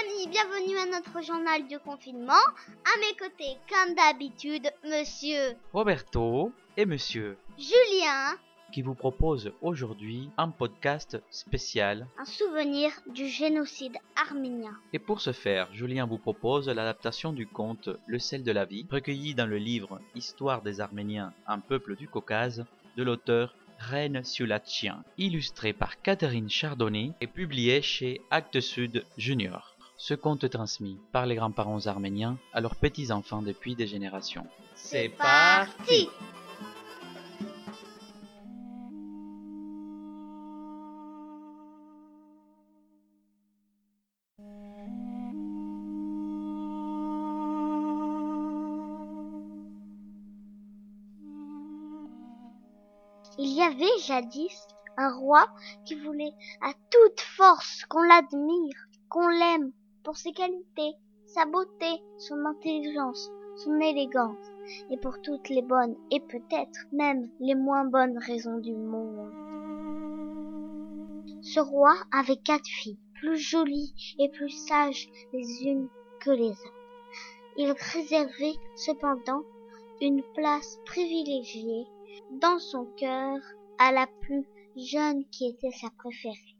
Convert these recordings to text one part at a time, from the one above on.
amis, bienvenue à notre journal du confinement. À mes côtés, comme d'habitude, monsieur Roberto et monsieur Julien, qui vous propose aujourd'hui un podcast spécial. un souvenir du génocide arménien. Et pour ce faire, Julien vous propose l'adaptation du conte Le sel de la vie, recueilli dans le livre Histoire des Arméniens, un peuple du Caucase, de l'auteur Reine Sulatchien, illustré par Catherine Chardonnay et publié chez Actes Sud Junior. Ce conte est transmis par les grands-parents arméniens à leurs petits-enfants depuis des générations. C'est parti Il y avait jadis un roi qui voulait à toute force qu'on l'admire, qu'on l'aime pour ses qualités, sa beauté, son intelligence, son élégance, et pour toutes les bonnes et peut-être même les moins bonnes raisons du monde. Ce roi avait quatre filles, plus jolies et plus sages les unes que les autres. Il réservait cependant une place privilégiée dans son cœur à la plus jeune qui était sa préférée.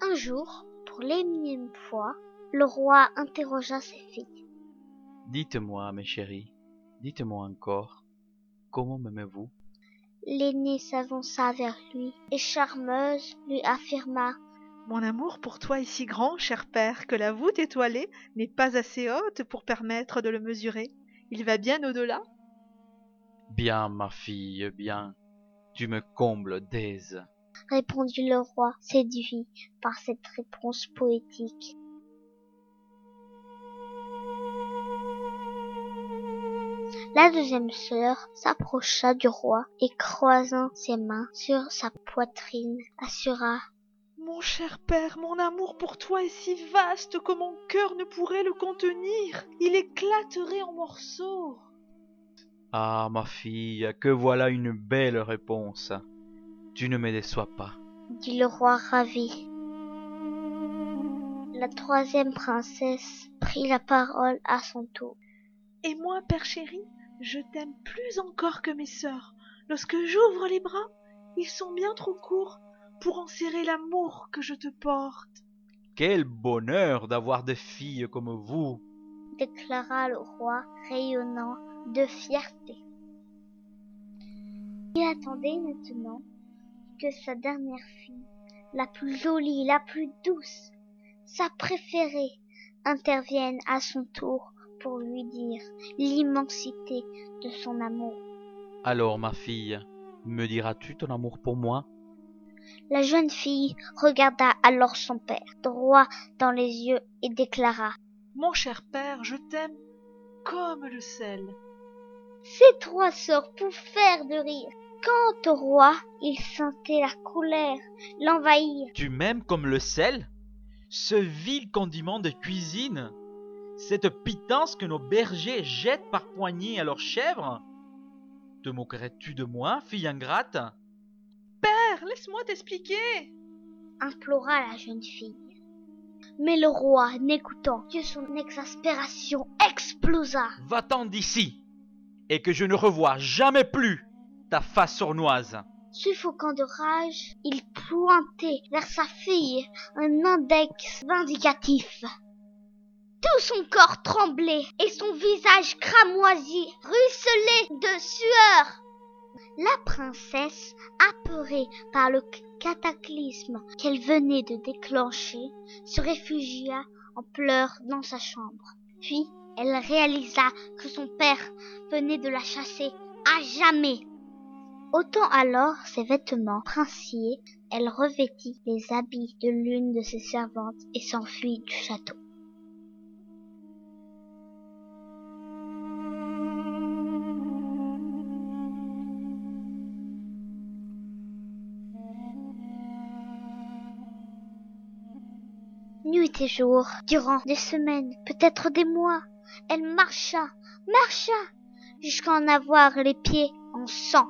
Un jour, pour l'énième fois, le roi interrogea ses filles. Dites-moi, mes chéris, dites-moi encore, comment m'aimez-vous? L'aînée s'avança vers lui et charmeuse lui affirma Mon amour pour toi est si grand, cher père, que la voûte étoilée n'est pas assez haute pour permettre de le mesurer. Il va bien au-delà? Bien, ma fille, bien. Tu me combles d'aise. répondit le roi, séduit par cette réponse poétique. La deuxième sœur s'approcha du roi et croisant ses mains sur sa poitrine, assura Mon cher père, mon amour pour toi est si vaste que mon cœur ne pourrait le contenir. Il éclaterait en morceaux. Ah, ma fille, que voilà une belle réponse. Tu ne me déçois pas. dit le roi ravi. La troisième princesse prit la parole à son tour. Et moi, père chéri, je t'aime plus encore que mes sœurs. Lorsque j'ouvre les bras, ils sont bien trop courts pour en serrer l'amour que je te porte. Quel bonheur d'avoir des filles comme vous. déclara le roi rayonnant de fierté. Il attendait maintenant que sa dernière fille, la plus jolie, la plus douce, sa préférée, intervienne à son tour pour lui dire l'immensité de son amour. Alors, ma fille, me diras-tu ton amour pour moi? La jeune fille regarda alors son père droit dans les yeux et déclara Mon cher père, je t'aime comme le sel. Ces trois sœurs pour faire de rire. Quant au roi, il sentait la colère l'envahir. Tu m'aimes comme le sel? Ce vil condiment de cuisine Cette pitance que nos bergers jettent par poignées à leurs chèvres? Te moquerais-tu de moi, fille ingrate? Père, laisse-moi t'expliquer. implora la jeune fille. Mais le roi, n'écoutant que son exaspération, explosa. Va-t'en d'ici Et que je ne revoie jamais plus ta face sournoise Suffocant de rage, il pointait vers sa fille un index vindicatif. Tout son corps tremblait et son visage cramoisi ruisselait de sueur. La princesse, apeurée par le cataclysme qu'elle venait de déclencher, se réfugia en pleurs dans sa chambre. Puis elle réalisa que son père venait de la chasser à jamais. Ôtant alors ses vêtements princiers, elle revêtit les habits de l'une de ses servantes et s'enfuit du château. Nuit et jour, durant des semaines, peut-être des mois, elle marcha, marcha, jusqu'à en avoir les pieds en sang.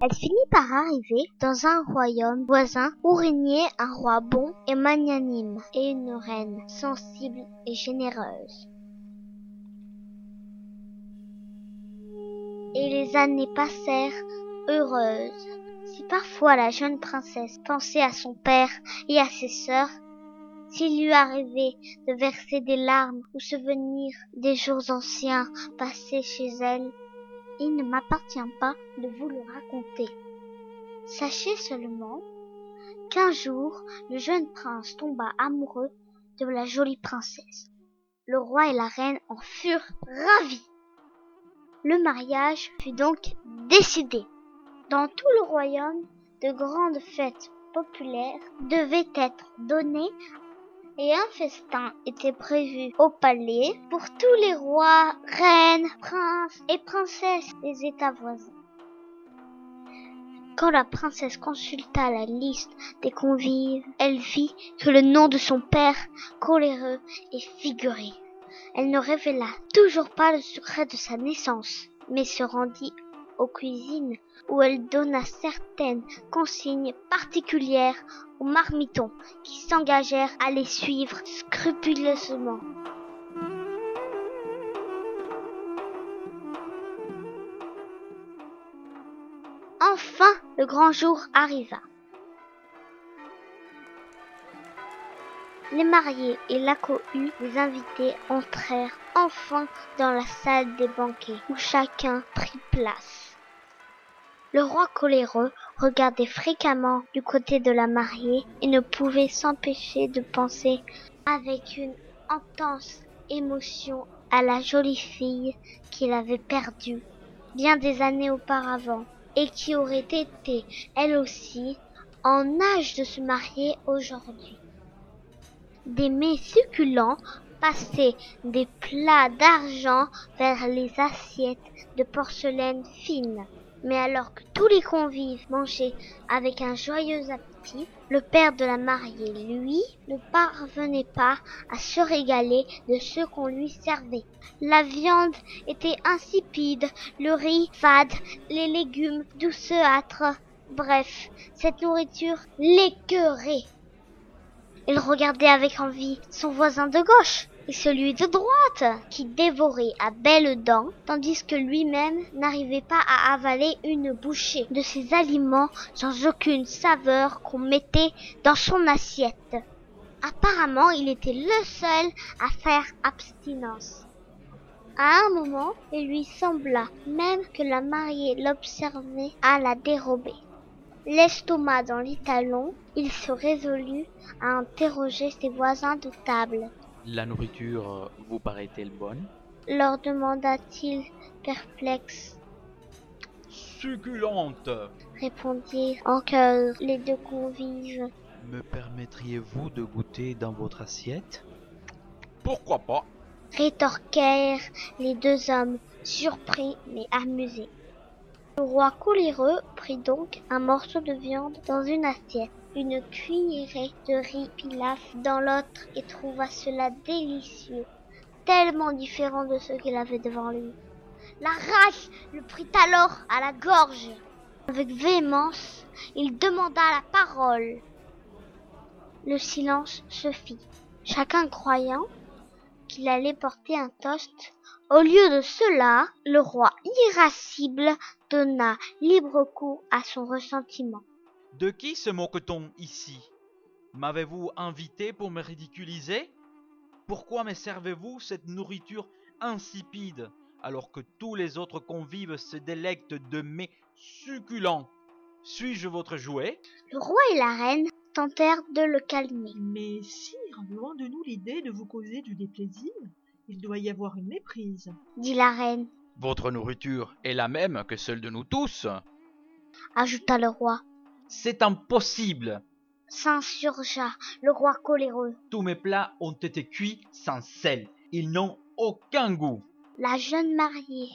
Elle finit par arriver dans un royaume voisin où régnait un roi bon et magnanime et une reine sensible et généreuse. Et les années passèrent heureuses. Si parfois la jeune princesse pensait à son père et à ses sœurs, s'il lui arrivait de verser des larmes ou souvenir des jours anciens passés chez elle, il ne m'appartient pas de vous le raconter. Sachez seulement qu'un jour le jeune prince tomba amoureux de la jolie princesse. Le roi et la reine en furent ravis. Le mariage fut donc décidé. Dans tout le royaume, de grandes fêtes populaires devaient être données et un festin était prévu au palais pour tous les rois, reines, princes et princesses des États voisins. Quand la princesse consulta la liste des convives, elle vit que le nom de son père, coléreux, y figurait. Elle ne révéla toujours pas le secret de sa naissance, mais se rendit aux cuisines où elle donna certaines consignes particulières aux marmitons qui s'engagèrent à les suivre scrupuleusement. Enfin, le grand jour arriva. Les mariés et la cohue des invités entrèrent enfin dans la salle des banquets où chacun prit place. Le roi coléreux regardait fréquemment du côté de la mariée et ne pouvait s'empêcher de penser avec une intense émotion à la jolie fille qu'il avait perdue bien des années auparavant et qui aurait été elle aussi en âge de se marier aujourd'hui. Des mets succulents passaient des plats d'argent vers les assiettes de porcelaine fine. Mais alors que tous les convives mangeaient avec un joyeux appétit, le père de la mariée, lui, ne parvenait pas à se régaler de ce qu'on lui servait. La viande était insipide, le riz fade, les légumes douceâtres. Bref, cette nourriture l'écœurait. Il regardait avec envie son voisin de gauche et celui de droite, qui dévorait à belles dents, tandis que lui-même n'arrivait pas à avaler une bouchée de ces aliments sans aucune saveur qu'on mettait dans son assiette. Apparemment, il était le seul à faire abstinence. À un moment, il lui sembla même que la mariée l'observait à la dérobée. L'estomac dans les talons, il se résolut à interroger ses voisins de table. La nourriture vous paraît-elle bonne? Leur demanda-t-il perplexe. Succulente Répondirent en chœur les deux convives. Me permettriez-vous de goûter dans votre assiette? Pourquoi pas? Rétorquèrent les deux hommes, surpris mais amusés. Le roi coléreux prit donc un morceau de viande dans une assiette, une cuillerée de riz pilaf dans l'autre et trouva cela délicieux, tellement différent de ce qu'il avait devant lui. La rage le prit alors à la gorge. Avec véhémence, il demanda la parole. Le silence se fit, chacun croyant qu'il allait porter un toast. Au lieu de cela, le roi irascible donna libre cours à son ressentiment. De qui se moque-t-on ici? M'avez-vous invité pour me ridiculiser? Pourquoi me servez-vous cette nourriture insipide alors que tous les autres convives se délectent de mets succulents? Suis-je votre jouet? Le roi et la reine tentèrent de le calmer. Mais sire, loin de nous l'idée de vous causer du déplaisir. Il doit y avoir une méprise. dit la reine, Votre nourriture est la même que celle de nous tous. ajouta le roi. C'est impossible. S'insurgea le roi coléreux. Tous mes plats ont été cuits sans sel. Ils n'ont aucun goût. La jeune mariée,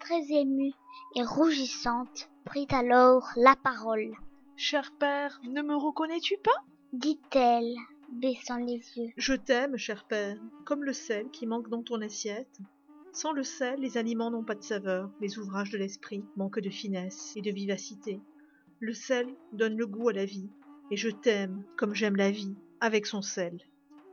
très émue et rougissante, prit alors la parole. Cher père, ne me reconnais-tu pas? Dit-elle, baissant les yeux. Je t'aime, cher père, comme le sel qui manque dans ton assiette. Sans le sel, les aliments n'ont pas de saveur, les ouvrages de l'esprit manquent de finesse et de vivacité. Le sel donne le goût à la vie, et je t'aime comme j'aime la vie, avec son sel.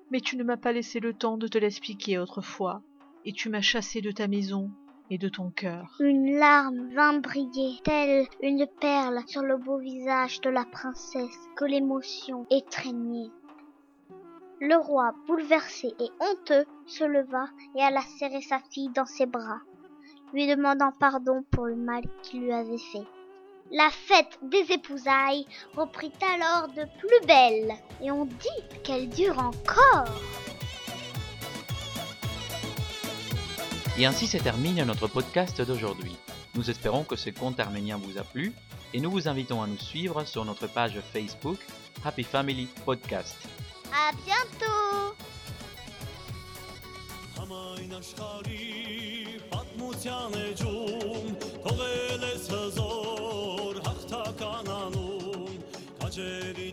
Mais tu ne m'as pas laissé le temps de te l'expliquer autrefois, et tu m'as chassé de ta maison et de ton cœur. Une larme vint briller, telle une perle sur le beau visage de la princesse que l'émotion étreignait. Le roi, bouleversé et honteux, se leva et alla serrer sa fille dans ses bras, lui demandant pardon pour le mal qu'il lui avait fait. La fête des épousailles reprit alors de plus belle, et on dit qu'elle dure encore. Et ainsi se termine notre podcast d'aujourd'hui. Nous espérons que ce conte arménien vous a plu et nous vous invitons à nous suivre sur notre page Facebook Happy Family Podcast. À bientôt Համայն աշխարհի պատմության էջում թողել ես հզոր հաղթական անուն քաջերիդ արյան մենակ կամքով